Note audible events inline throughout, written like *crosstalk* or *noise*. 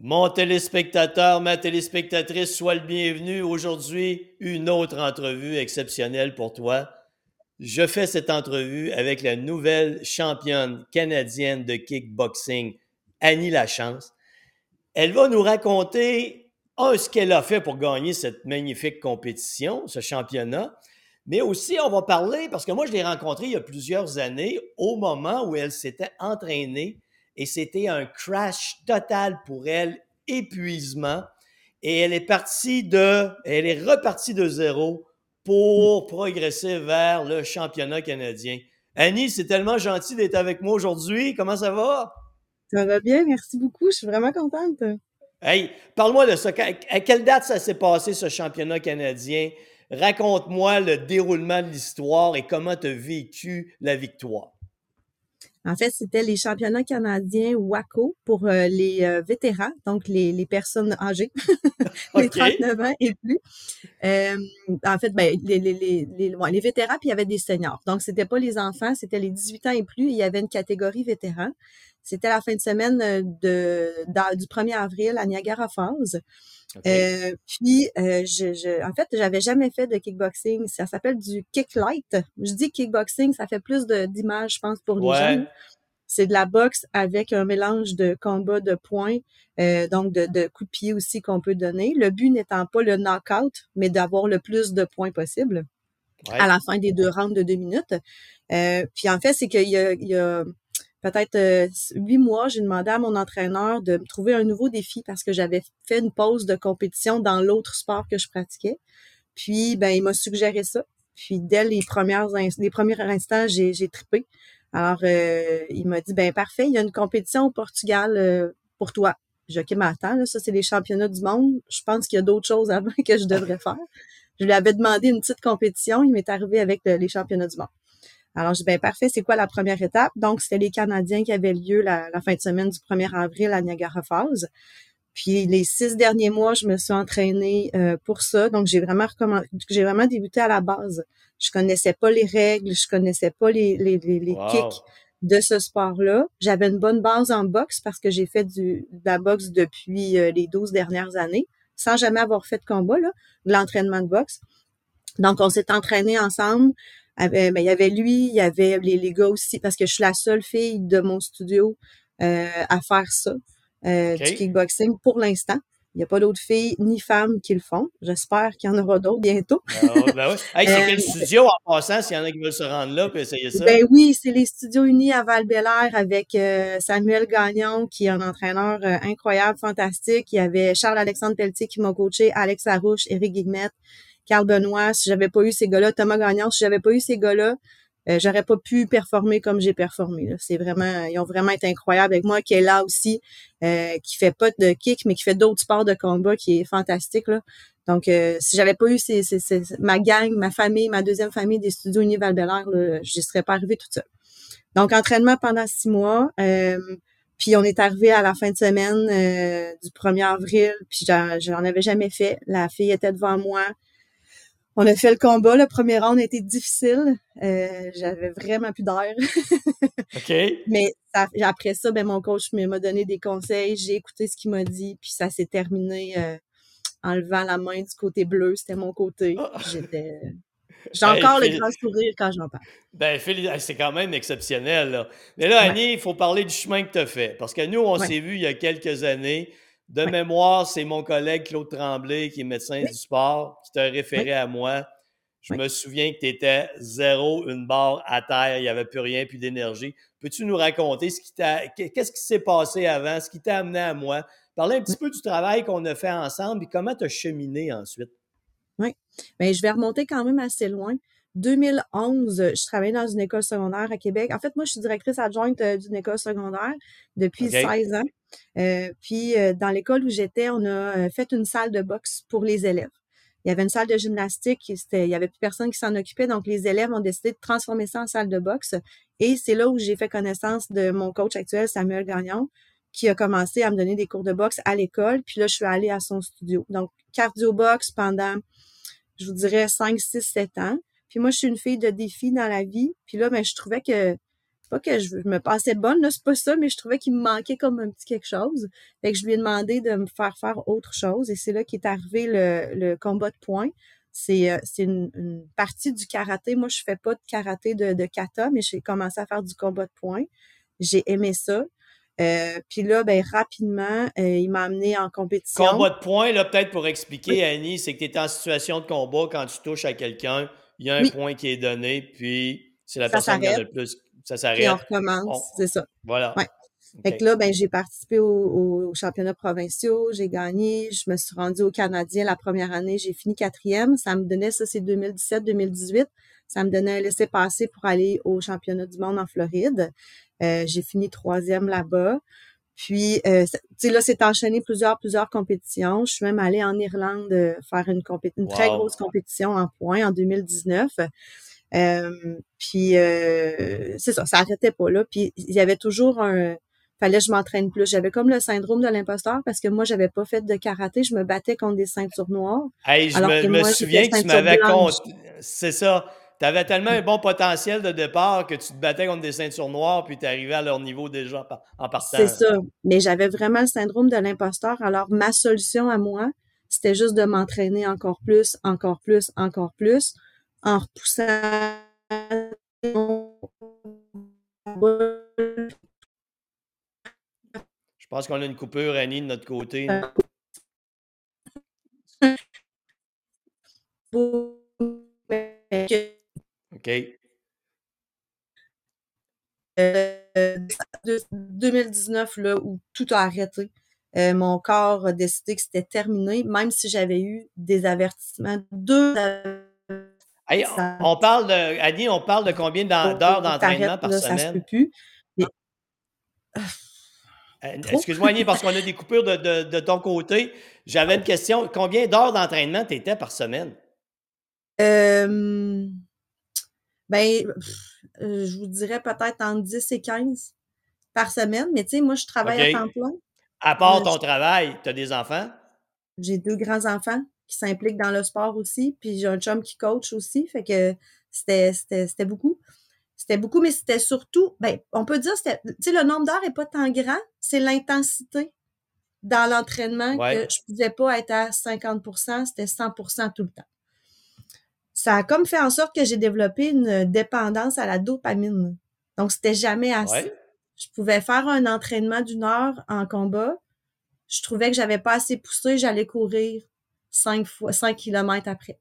Mon téléspectateur, ma téléspectatrice, sois le bienvenu. Aujourd'hui, une autre entrevue exceptionnelle pour toi. Je fais cette entrevue avec la nouvelle championne canadienne de kickboxing, Annie Lachance. Elle va nous raconter, un, ce qu'elle a fait pour gagner cette magnifique compétition, ce championnat, mais aussi on va parler, parce que moi je l'ai rencontrée il y a plusieurs années, au moment où elle s'était entraînée et c'était un crash total pour elle, épuisement. Et elle est partie de, elle est repartie de zéro pour progresser vers le championnat canadien. Annie, c'est tellement gentil d'être avec moi aujourd'hui. Comment ça va? Ça va bien, merci beaucoup. Je suis vraiment contente. Hey, parle-moi de ça. À quelle date ça s'est passé, ce championnat canadien? Raconte-moi le déroulement de l'histoire et comment tu as vécu la victoire. En fait, c'était les championnats canadiens WACO pour euh, les euh, vétérans, donc les, les personnes âgées, *laughs* les 39 ans et plus. Euh, en fait, ben, les, les, les, les, vétérans, puis il y avait des seniors. Donc, c'était pas les enfants, c'était les 18 ans et plus. Il y avait une catégorie vétérans. C'était la fin de semaine de, du 1er avril à Niagara Falls. Euh, puis, euh, je, je, en fait, j'avais jamais fait de kickboxing. Ça s'appelle du kick light. Je dis kickboxing, ça fait plus d'images, je pense, pour les jeunes. C'est de la boxe avec un mélange de combat de points, euh, donc de, de coups de pied aussi qu'on peut donner. Le but n'étant pas le knockout, mais d'avoir le plus de points possible à la fin des deux rounds de deux minutes. Euh, puis en fait, c'est qu'il y a, il y a peut-être euh, huit mois, j'ai demandé à mon entraîneur de me trouver un nouveau défi parce que j'avais fait une pause de compétition dans l'autre sport que je pratiquais. Puis, ben, il m'a suggéré ça. Puis, dès les premières les premiers instants, j'ai, j'ai trippé. Alors, euh, il m'a dit, ben parfait, il y a une compétition au Portugal euh, pour toi. J'ai OK, mais attends, ça, c'est les championnats du monde. Je pense qu'il y a d'autres choses avant *laughs* que je devrais faire. Je lui avais demandé une petite compétition. Il m'est arrivé avec les championnats du monde. Alors, je dis, ben parfait, c'est quoi la première étape? Donc, c'était les Canadiens qui avaient lieu la, fin de semaine du 1er avril à Niagara Falls. Puis les six derniers mois, je me suis entraînée euh, pour ça. Donc, j'ai vraiment j'ai vraiment débuté à la base. Je connaissais pas les règles, je connaissais pas les, les, les, kicks de ce sport-là. J'avais une bonne base en boxe parce que j'ai fait du, de la boxe depuis euh, les 12 dernières années, sans jamais avoir fait de combat, là, de l'entraînement de boxe. Donc, on s'est entraîné ensemble. Ben, il y avait lui, il y avait les, les, gars aussi, parce que je suis la seule fille de mon studio euh, à faire ça, euh, du kickboxing pour l'instant. Il n'y a pas d'autres filles ni femmes qui le font. J'espère qu'il y en aura d'autres bientôt. ben, ben *laughs* c'est quel euh, studio en passant, s'il y en a qui veulent se rendre là et essayer ça? Ben oui, c'est les studios unis à val avec Samuel Gagnon, qui est un entraîneur incroyable, fantastique. Il y avait Charles-Alexandre Pelletier qui m'a coaché, Alex Larouche, Éric Guillemette. Carl Benoît, si j'avais pas eu ces gars-là, Thomas Gagnon, si j'avais pas eu ces gars-là, euh, j'aurais pas pu performer comme j'ai performé. C'est vraiment, ils ont vraiment été incroyables avec moi, qui est là aussi, euh, qui fait pas de kick, mais qui fait d'autres sports de combat, qui est fantastique. Là. Donc, euh, si j'avais pas eu ces, ma gang, ma famille, ma deuxième famille des studios Uni val je serais pas arrivée toute seule. Donc, entraînement pendant six mois. Euh, puis on est arrivé à la fin de semaine du 1er avril, puis j'en avais jamais fait. La fille était devant moi. On a fait le combat. Le premier round a été difficile. Euh, j'avais vraiment plus d'air. *laughs* OK. Mais après ça, ben, mon coach m'a donné des conseils. J'ai écouté ce qu'il m'a dit. Puis ça s'est terminé euh, en levant la main du côté bleu. C'était mon côté. Ah! J'étais... *laughs* J'ai encore le grand sourire quand j'en parle. Ben, c'est quand même exceptionnel. Mais là, Annie, il faut parler du chemin que tu as fait. Parce que nous, on s'est vu il y a quelques années. De mémoire, c'est mon collègue Claude Tremblay, qui est médecin du sport, qui t'a référé à moi. Je me souviens que tu étais zéro, une barre à terre, il n'y avait plus rien, plus d'énergie. Peux-tu nous raconter ce qui t'a, qu'est-ce qui s'est passé avant, ce qui t'a amené à moi? Parler un petit peu du travail qu'on a fait ensemble et comment tu as cheminé ensuite? Oui. Bien, je vais remonter quand même assez loin. 2011, je travaillais dans une école secondaire à Québec. En fait, moi, je suis directrice adjointe euh, d'une école secondaire depuis 16 ans. Euh, puis, euh, dans l'école où j'étais, on a fait une salle de boxe pour les élèves. Il y avait une salle de gymnastique, il y avait plus personne qui s'en occupait, donc les élèves ont décidé de transformer ça en salle de boxe. Et c'est là où j'ai fait connaissance de mon coach actuel, Samuel Gagnon, qui a commencé à me donner des cours de boxe à l'école. Puis là, je suis allée à son studio. Donc, cardio boxe pendant, je vous dirais, 5, 6, 7 ans. Puis moi, je suis une fille de défi dans la vie. Puis là, ben, je trouvais que pas que je, me pensais bonne, là, c'est pas ça, mais je trouvais qu'il me manquait comme un petit quelque chose. Fait que je lui ai demandé de me faire faire autre chose et c'est là qu'est arrivé le, le combat de poing. C'est euh, une, une, partie du karaté. Moi, je fais pas de karaté de, de kata, mais j'ai commencé à faire du combat de poing. J'ai aimé ça. Euh, puis là, ben rapidement, euh, il m'a amené en compétition. Combat de poing, là, peut-être pour expliquer, Annie, c'est que tu es en situation de combat quand tu touches à quelqu'un, il y a un point qui est donné, puis c'est la personne qui a le plus. Ça s'arrête. Puis on recommence, c'est ça. Voilà. Ouais. Fait que là, ben, j'ai participé aux au, championnats provinciaux, j'ai gagné, je me suis rendue au Canadien la première année, j'ai fini quatrième. Ça me donnait, ça c'est 2017-2018, ça me donnait un laisser-passer pour aller au championnat du monde en Floride. Euh, j'ai fini troisième là-bas. Puis, euh, tu sais, là, c'est enchaîné plusieurs, plusieurs compétitions. Je suis même allée en Irlande euh, faire une, une très grosse compétition en points en 2019. Euh, puis, euh, c'est ça, ça arrêtait pas là. Puis, il y avait toujours un... Fallait que je m'entraîne plus. J'avais comme le syndrome de l'imposteur parce que moi, j'avais pas fait de karaté. Je me battais contre des ceintures noires. Hey, je me, souviens que tu m'avais... C'est ça tu avais tellement un bon potentiel de départ que tu te battais contre des ceintures noires puis tu arrivais à leur niveau déjà en partant. C'est ça. Mais j'avais vraiment le syndrome de l'imposteur. Alors, ma solution à moi, c'était juste de m'entraîner encore plus, encore plus, encore plus, en repoussant. Je pense qu'on a une coupure, Annie, de notre côté. OK? 2019, là, où tout a arrêté. Euh, mon corps a décidé que c'était terminé, même si j'avais eu des avertissements. Deux on parle de, Annie, on parle de combien d'heures d'entraînement par semaine? Ça se peut plus. Euh, excuse-moi, Annie, parce qu'on a des coupures de, de, de ton côté. J'avais une *laughs* question. Combien d'heures d'entraînement tu étais par semaine? Euh, ben, euh, je vous dirais peut-être entre 10 et 15 par semaine, mais tu sais, moi, je travaille à temps plein. À part euh, ton travail, tu as des enfants? J'ai deux grands-enfants qui s'impliquent dans le sport aussi, puis j'ai un chum qui coach aussi, fait que c'était beaucoup. C'était beaucoup, mais c'était surtout, ben, on peut dire, tu sais, le nombre d'heures n'est pas tant grand, c'est l'intensité dans l'entraînement que je pouvais pas être à 50% c'était 100% tout le temps ça a comme fait en sorte que j'ai développé une dépendance à la dopamine. Donc, c'était jamais assez. Je pouvais faire un entraînement d'une heure en combat. Je trouvais que j'avais pas assez poussé, j'allais courir cinq fois, cinq kilomètres après.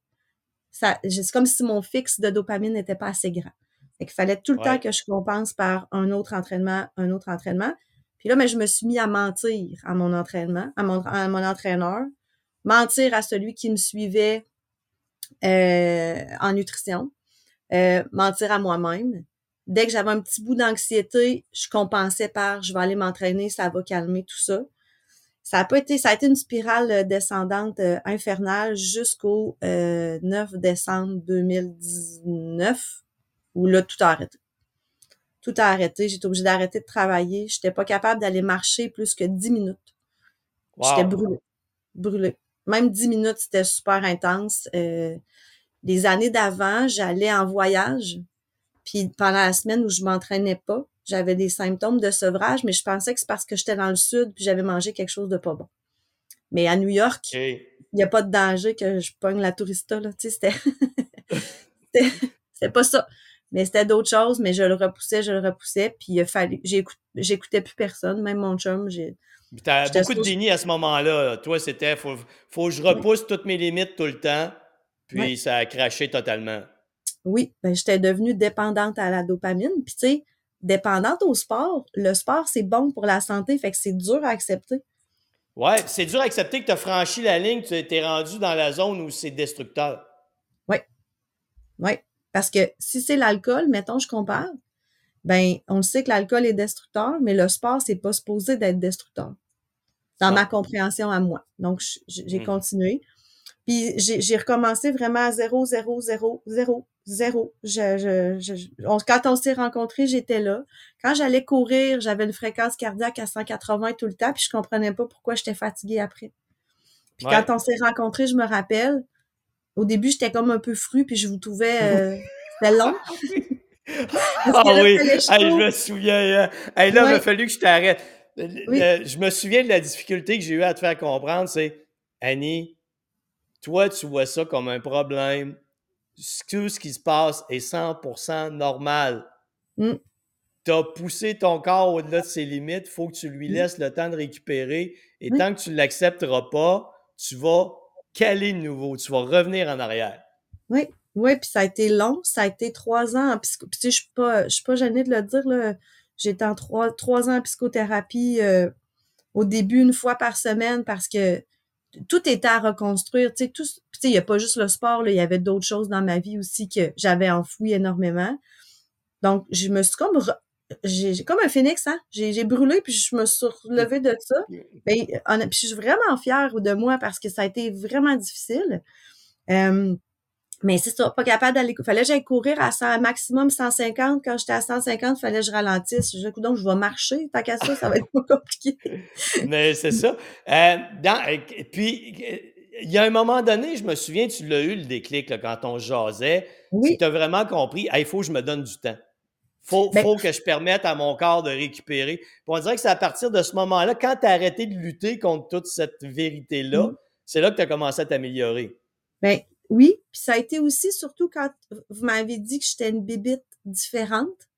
Ça, c'est comme si mon fixe de dopamine n'était pas assez grand. Fait qu'il fallait tout le temps que je compense par un autre entraînement, un autre entraînement. Puis là, mais je me suis mis à mentir à mon entraînement, à mon, à mon entraîneur, mentir à celui qui me suivait euh, en nutrition, euh, mentir à moi-même. Dès que j'avais un petit bout d'anxiété, je compensais par je vais aller m'entraîner, ça va calmer tout ça. Ça a pas été, ça a été une spirale euh, descendante infernale jusqu'au 9 décembre 2019 où là tout a arrêté. Tout a arrêté. J'étais obligée d'arrêter de travailler. J'étais pas capable d'aller marcher plus que 10 minutes. J'étais brûlée. Brûlée. Même 10 minutes, c'était super intense. Euh, les années d'avant, j'allais en voyage. Puis pendant la semaine où je m'entraînais pas, j'avais des symptômes de sevrage, mais je pensais que c'est parce que j'étais dans le sud puis j'avais mangé quelque chose de pas bon. Mais à New York, il n'y a pas de danger que je pogne la tourista, là. Tu sais, *laughs* c'était, c'était pas ça. Mais c'était d'autres choses, mais je le repoussais, je le repoussais, puis il a fallu, j'écoutais plus personne, même mon chum, j'ai, tu as beaucoup de déni à ce moment-là. Toi, c'était faut, faut que je repousse toutes mes limites tout le temps. Puis ça a craché totalement. Oui, ben, j'étais devenue dépendante à la dopamine. Puis tu sais, dépendante au sport. Le sport, c'est bon pour la santé, fait que c'est dur à accepter. Ouais, c'est dur à accepter que tu as franchi la ligne, tu es rendu dans la zone où c'est destructeur. Oui. Oui. Parce que si c'est l'alcool, mettons, je compare, ben on sait que l'alcool est destructeur, mais le sport, c'est pas supposé d'être destructeur. Dans ma compréhension à moi. Donc, j'ai mmh. continué. Puis j'ai recommencé vraiment à zéro, zéro, zéro, zéro, zéro. Je, je, quand on s'est rencontrés, j'étais là. Quand j'allais courir, j'avais une fréquence cardiaque à 180 tout le temps, puis je comprenais pas pourquoi j'étais fatiguée après. Puis quand on s'est rencontrés, je me rappelle, au début, j'étais comme un peu fru, puis je vous trouvais... Euh, c'était long. *laughs* ah oui, je me souviens. Hein. là, il a fallu que je t'arrête. Je me souviens de la difficulté que j'ai eu à te faire comprendre, c'est Annie, toi, tu vois ça comme un problème. Tout ce qui se passe est 100% normal. Mm. Tu as poussé ton corps au-delà de ses limites, il faut que tu lui mm. laisses le temps de récupérer. Et tant que tu ne l'accepteras pas, tu vas caler de nouveau, tu vas revenir en arrière. Oui, oui, puis ça a été long, ça a été trois ans en psycho. Puis, je suis pas, je suis pas gênée de le dire, là. J'étais en trois, trois ans en psychothérapie euh, au début une fois par semaine parce que tout était à reconstruire. Tu sais, tout, il n'y a pas juste le sport, il y avait d'autres choses dans ma vie aussi que j'avais enfoui énormément. Donc, je me suis comme j'ai comme un phénix, hein? J'ai brûlé, puis je me suis relevée de ça. Ben, puis je suis vraiment fière de moi parce que ça a été vraiment difficile. Euh, mais c'est ça, pas capable d'aller. Fallait que j'aille courir à 100, maximum 150. Quand j'étais à 150, fallait que je ralentisse. Je dis, donc je vais marcher. Tant qu'à ça, ça va être pas *laughs* compliqué. mais c'est ça. Euh, dans, puis, il y a un moment donné, je me souviens, tu l'as eu le déclic quand on jasait. Oui. Tu as vraiment compris, il faut que je me donne du temps. Faut, ben faut que je permette à mon corps de récupérer. on dirait que c'est à partir de ce moment-là, quand tu as arrêté de lutter contre toute cette vérité-là, c'est là que tu as commencé à t'améliorer. Ben oui, puis ça a été aussi surtout quand vous m'avez dit que j'étais une bébite différente.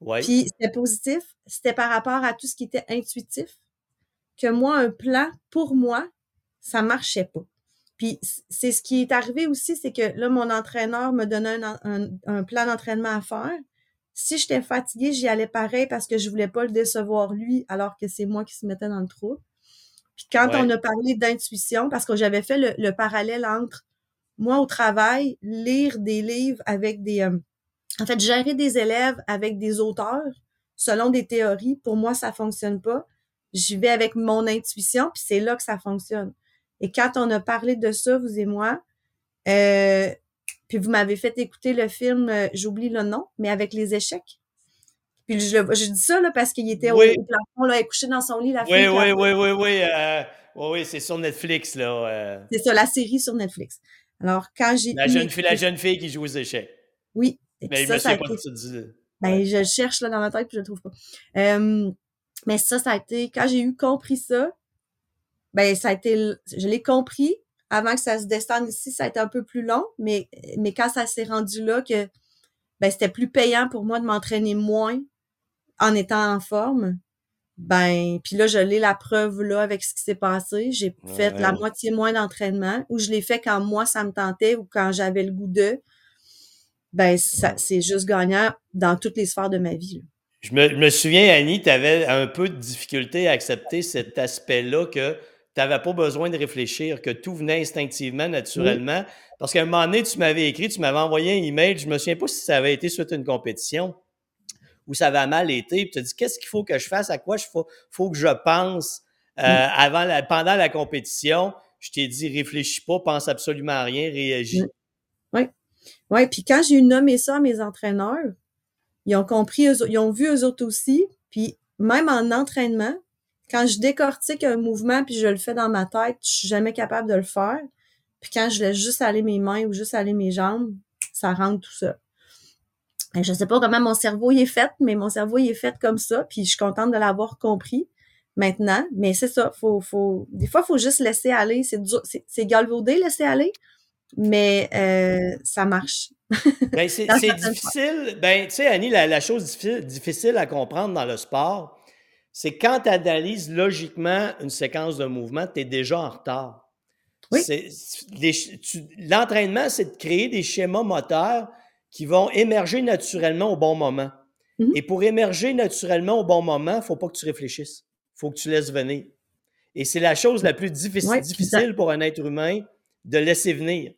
Ouais. Puis c'était positif, c'était par rapport à tout ce qui était intuitif. Que moi, un plan, pour moi, ça marchait pas. Puis c'est ce qui est arrivé aussi, c'est que là, mon entraîneur me donnait un, un plan d'entraînement à faire si j'étais fatiguée, j'y allais pareil parce que je voulais pas le décevoir lui, alors que c'est moi qui se mettais dans le trou. Puis quand on a parlé d'intuition, parce que j'avais fait le, parallèle entre moi au travail, lire des livres avec des... Euh, en fait, gérer des élèves avec des auteurs selon des théories, pour moi, ça fonctionne pas. J'y vais avec mon intuition, puis c'est là que ça fonctionne. Et quand on a parlé de ça, vous et moi, euh, puis vous m'avez fait écouter le film, euh, j'oublie le nom, mais avec les échecs. Puis je, je dis ça là, parce qu'il était au, plafond, là, couché dans son lit. La oui, oui, oui, oui, oui, euh, oui, oui, c'est sur Netflix. là. C'est ça, la série sur Netflix. Alors, quand j'ai. La, jeune fille, la jeune fille qui joue aux échecs. Oui. mais ça, ça a été... Ben, je cherche là dans ma tête puis je le trouve pas. mais ça, ça a été. Quand j'ai eu compris ça, ben, ça a été. Je l'ai compris, avant que ça se descende ici, ça a été un peu plus long, mais, mais quand ça s'est rendu là, que ben, c'était plus payant pour moi de m'entraîner moins en étant en forme, ben, puis là, je l'ai la preuve là avec ce qui s'est passé. J'ai fait la moitié moins d'entraînement, ou je l'ai fait quand moi, ça me tentait, ou quand j'avais le goût de. Ben, ça, c'est juste gagnant dans toutes les sphères de ma vie. Je me, je me, souviens, Annie, tu avais un peu de difficulté à accepter cet aspect-là que tu n'avais pas besoin de réfléchir, que tout venait instinctivement, naturellement. Parce qu'à un moment donné, tu m'avais écrit, tu m'avais envoyé un email, je me souviens pas si ça avait été suite à une compétition ou ça avait mal été, puis tu as dit qu'est-ce qu'il faut que je fasse, à quoi il faut, faut, que je pense euh, avant la, pendant la compétition? Je t'ai dit réfléchis pas, pense absolument à rien, réagis. Oui. Oui, puis quand j'ai nommé ça à mes entraîneurs, ils ont compris, ils ont vu eux autres aussi, puis même en entraînement, quand je décortique un mouvement puis je le fais dans ma tête, je suis jamais capable de le faire. Puis quand je laisse juste aller mes mains ou juste aller mes jambes, ça rentre tout ça. Et je sais pas comment mon cerveau y est fait, mais mon cerveau y est fait comme ça, puis je suis contente de l'avoir compris maintenant. Mais c'est ça, faut, faut, des fois, faut juste laisser aller. C'est c'est galvaudé laisser aller, mais euh, ça marche. *laughs* ben, c'est difficile. Ben, tu sais, Annie, la, la chose difficile, difficile à comprendre dans le sport, c'est quand tu analyses logiquement une séquence de mouvement, tu es déjà en retard. L'entraînement, c'est de créer des schémas moteurs qui vont émerger naturellement au bon moment. Mm-hmm. Et pour émerger naturellement au bon moment, il ne faut pas que tu réfléchisses. Il faut que tu laisses venir. Et c'est la chose la plus difficile, difficile pour un être humain de laisser venir.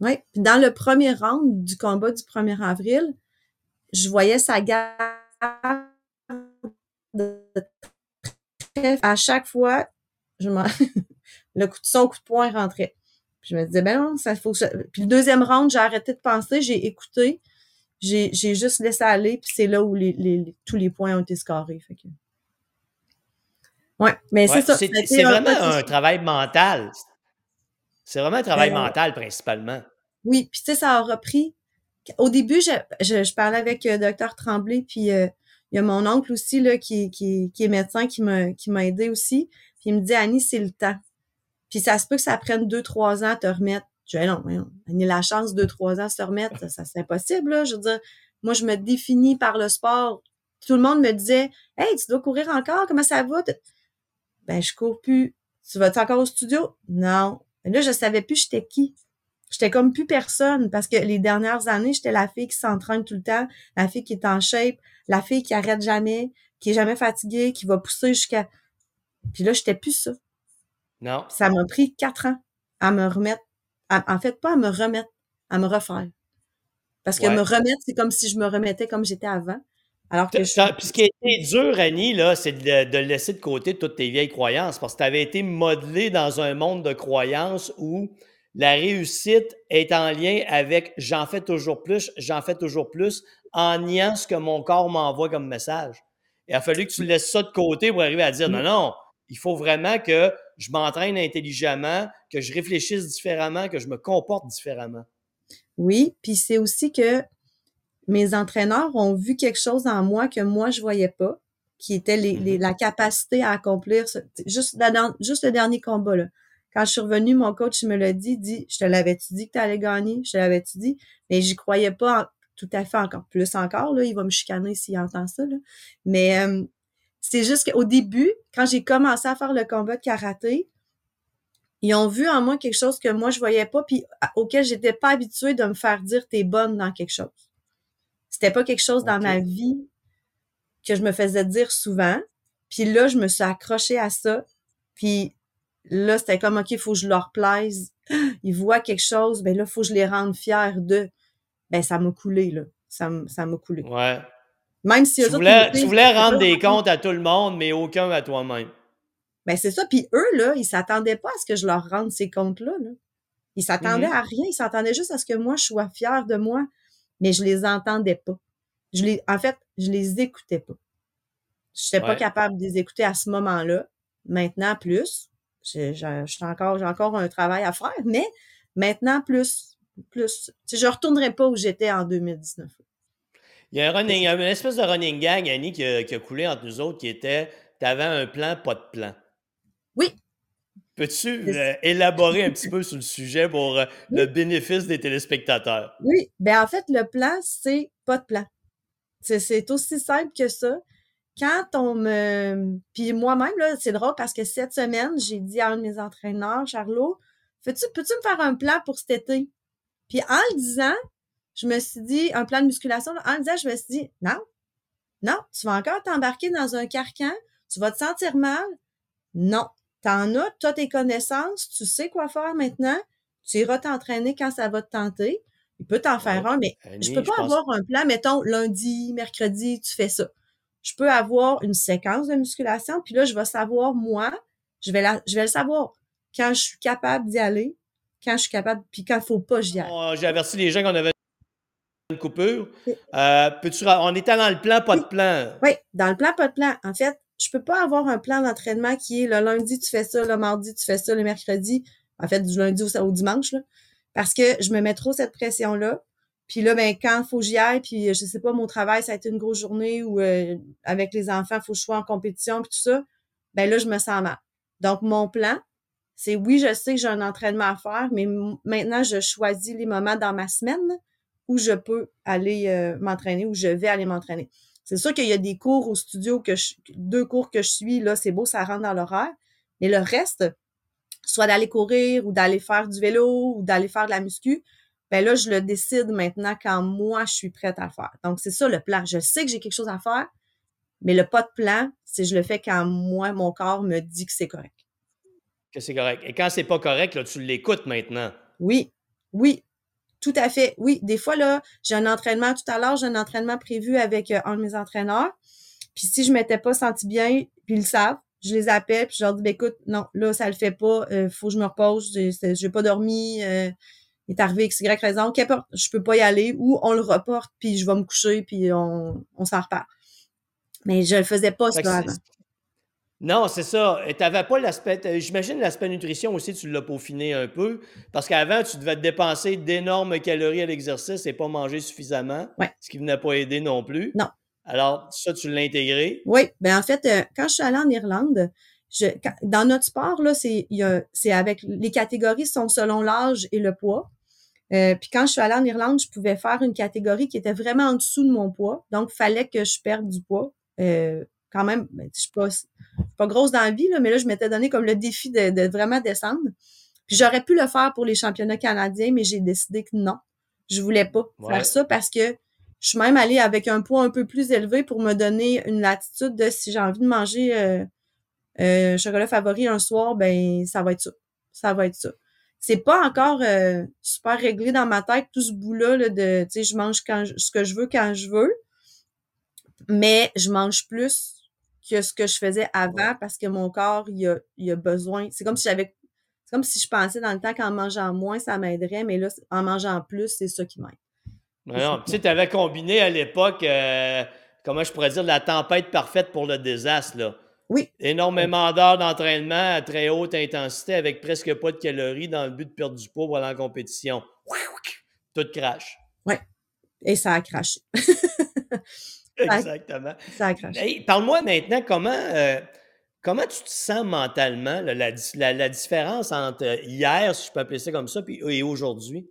Oui. Dans le premier round du combat du 1er avril, je voyais sa garde à chaque fois, je *laughs* le coup de son coup de poing rentrait. Je me disais, ben non, ça faut Puis le deuxième round, j'ai arrêté de penser, j'ai écouté, j'ai, juste laissé aller, puis c'est là où les, tous les points ont été scorés. Fait Ouais, mais c'est ça. C'est, vraiment un travail mental. C'est vraiment un travail ben, mental principalement. Oui, puis tu sais, ça a repris au début, je, je, parlais avec le euh, docteur Tremblay, puis euh, il y a mon oncle aussi là, qui, qui, qui est médecin qui m'a qui m'a aidé aussi. Puis il me dit Annie, c'est le temps. Puis ça se peut que ça prenne deux, trois ans à te remettre. Je dis non, Annie, la chance deux, trois ans à se remettre, ça, c'est impossible. Là. Je veux dire, moi, je me définis par le sport. Tout le monde me disait Hey, tu dois courir encore, comment ça va? Ben, je cours plus. Tu vas-tu encore au studio? Non. Mais là, je savais plus j'étais qui. J'étais comme plus personne parce que les dernières années, j'étais la fille qui s'entraîne tout le temps, la fille qui est en shape, la fille qui arrête jamais, qui est jamais fatiguée, qui va pousser jusqu'à. Puis là, j'étais plus ça. Non. ça m'a pris quatre ans à me remettre. en fait, pas à me remettre, à me refaire. Parce que me remettre, c'est comme si je me remettais comme j'étais avant. Alors que je... Puis ce qui a été dur, Annie, là, c'est de, laisser de côté toutes tes vieilles croyances parce que tu avais été modelé dans un monde de croyances où la réussite est en lien avec j'en fais toujours plus, j'en fais toujours plus, en niant ce que mon corps m'envoie comme message. Il a fallu que tu laisses ça de côté pour arriver à dire non, non, il faut vraiment que je m'entraîne intelligemment, que je réfléchisse différemment, que je me comporte différemment. Oui, puis c'est aussi que mes entraîneurs ont vu quelque chose en moi que moi, je voyais pas, qui était mm-hmm. la capacité à accomplir juste, juste le dernier combat. Là. Quand je suis revenue, mon coach me l'a dit, dit, je te l'avais-tu dit que tu allais gagner? Je te l'avais-tu dit? Mais j'y croyais pas tout à fait encore plus encore. Là. Il va me chicaner s'il entend ça. Là. Mais euh, c'est juste qu'au début, quand j'ai commencé à faire le combat de karaté, ils ont vu en moi quelque chose que moi je voyais pas, puis auquel j'étais pas habituée de me faire dire t'es bonne dans quelque chose. C'était pas quelque chose dans ma vie que je me faisais dire souvent. Puis là, je me suis accrochée à ça. Puis là, c'était comme, OK, il faut que je leur plaise. *gasps* Ils voient quelque chose, ben là, il faut que je les rende fiers de. Ben, ça m'a coulé, là. Ça m'a coulé. Ouais. Même si tu voulais, tu voulais rendre des comptes à tout le monde, mais aucun à toi-même. Ben, c'est ça. Puis eux, là, ils s'attendaient pas à ce que je leur rende ces comptes-là. Là. Ils s'attendaient mm-hmm. à rien. Ils s'attendaient juste à ce que moi, je sois fière de moi. Mais je les entendais pas. Je les, en fait, je les écoutais pas. Je n'étais pas capable de les écouter à ce moment-là. Maintenant, plus. J'ai encore, j'ai encore un travail à faire, mais maintenant, plus. plus. je ne retournerai pas où j'étais en 2019. Il y a, un running, une espèce de running gang, Annie, qui a, qui a coulé entre nous autres, qui était tu avais un plan, pas de plan. Oui. Peux-tu euh, élaborer un petit *laughs* peu sur le sujet pour euh, le bénéfice des téléspectateurs? Oui. Ben en fait, le plan, c'est pas de plan. C'est aussi simple que ça quand on me. Puis moi-même, c'est drôle parce que cette semaine, j'ai dit à un de mes entraîneurs, Charlot, peux-tu me faire un plan pour cet été? Puis en le disant, je me suis dit, un plan de musculation, en disant, je me suis dit, non, non, tu vas encore t'embarquer dans un carcan, tu vas te sentir mal. Non, t'en as, tu as tes connaissances, tu sais quoi faire maintenant, tu iras t'entraîner quand ça va te tenter. Il peut t'en faire un, mais je peux pas avoir un plan, mettons, lundi, mercredi, tu fais ça je peux avoir une séquence de musculation, puis là, je vais savoir, moi, je vais, la, je vais le savoir quand je suis capable d'y aller, quand je suis capable, puis quand il ne faut pas, j'y aille. Oh, j'ai averti les gens qu'on avait une coupure. Euh, peux-tu, on était dans le plan, pas de plan? Oui, dans le plan, pas de plan. En fait, je peux pas avoir un plan d'entraînement qui est le lundi, tu fais ça, le mardi, tu fais ça, le mercredi. En fait, du lundi au, au dimanche, là, parce que je me mets trop cette pression-là. Puis là, ben, quand il faut que j'y aille, puis je sais pas, mon travail, ça a été une grosse journée ou euh, avec les enfants, il faut que je sois en compétition, puis tout ça, ben là, je me sens mal. Donc, mon plan, c'est oui, je sais que j'ai un entraînement à faire, mais maintenant, je choisis les moments dans ma semaine où je peux aller euh, m'entraîner, où je vais aller m'entraîner. C'est sûr qu'il y a des cours au studio, que je, deux cours que je suis, là, c'est beau, ça rentre dans l'horaire. Mais le reste, soit d'aller courir ou d'aller faire du vélo ou d'aller faire de la muscu, ben là, je le décide maintenant quand moi, je suis prête à le faire. Donc, c'est ça le plan. Je sais que j'ai quelque chose à faire, mais le pas de plan, c'est je le fais quand moi, mon corps me dit que c'est correct. Que c'est correct. Et quand c'est pas correct, là, tu l'écoutes maintenant. Oui, oui, tout à fait. Oui, des fois, là, j'ai un entraînement tout à l'heure, j'ai un entraînement prévu avec euh, un de mes entraîneurs. Puis si je m'étais pas senti bien, puis ils le savent, je les appelle, puis je leur dis, ben, écoute, non, là, ça le fait pas, euh, faut que je me repose, j'ai, j'ai pas dormi, euh, il est arrivé X, Y raison, qu'importe, je peux pas y aller, ou on le reporte, puis je vais me coucher, puis on, on s'en repart. Mais je le faisais pas ça avant. Non, c'est ça. Tu n'avais pas l'aspect. J'imagine l'aspect nutrition aussi, tu l'as peaufiné un peu. Parce qu'avant, tu devais te dépenser d'énormes calories à l'exercice et pas manger suffisamment. Ce qui ne venait pas aider non plus. Non. Alors, ça, tu l'as intégré? Oui. Ben en fait, euh, quand je suis allée en Irlande, je, dans notre sport, là, c'est, c'est avec les catégories sont selon l'âge et le poids. Euh, puis quand je suis allée en Irlande, je pouvais faire une catégorie qui était vraiment en dessous de mon poids. Donc, il fallait que je perde du poids. Euh, quand même, ben, je suis pas, pas grosse dans la vie, là, mais là, je m'étais donné comme le défi de, vraiment descendre. Puis j'aurais pu le faire pour les championnats canadiens, mais j'ai décidé que non. Je voulais pas faire ça parce que je suis même allée avec un poids un peu plus élevé pour me donner une latitude de si j'ai envie de manger euh, euh, chocolat favori un soir, ben ça va être ça. Ça va être ça. C'est pas encore euh, super réglé dans ma tête tout ce bout-là de tu sais je mange quand ce que je veux quand je veux. Mais je mange plus que ce que je faisais avant parce que mon corps, il a, il a besoin. C'est comme si j'avais. C'est comme si je pensais dans le temps qu'en mangeant moins, ça m'aiderait, mais là, en mangeant plus, c'est ça qui m'aide. Non, tu sais, tu avais combiné à l'époque, euh, comment je pourrais dire, la tempête parfaite pour le désastre, là. Oui. Énormément d'heures d'entraînement à très haute intensité avec presque pas de calories dans le but de perdre du poids aller en compétition. Tout crache. Oui. Et ça a craché. *laughs* Exactement. Ça Parle-moi maintenant comment, euh, comment tu te sens mentalement, la, la, différence entre hier, si je peux appeler ça comme ça, et aujourd'hui?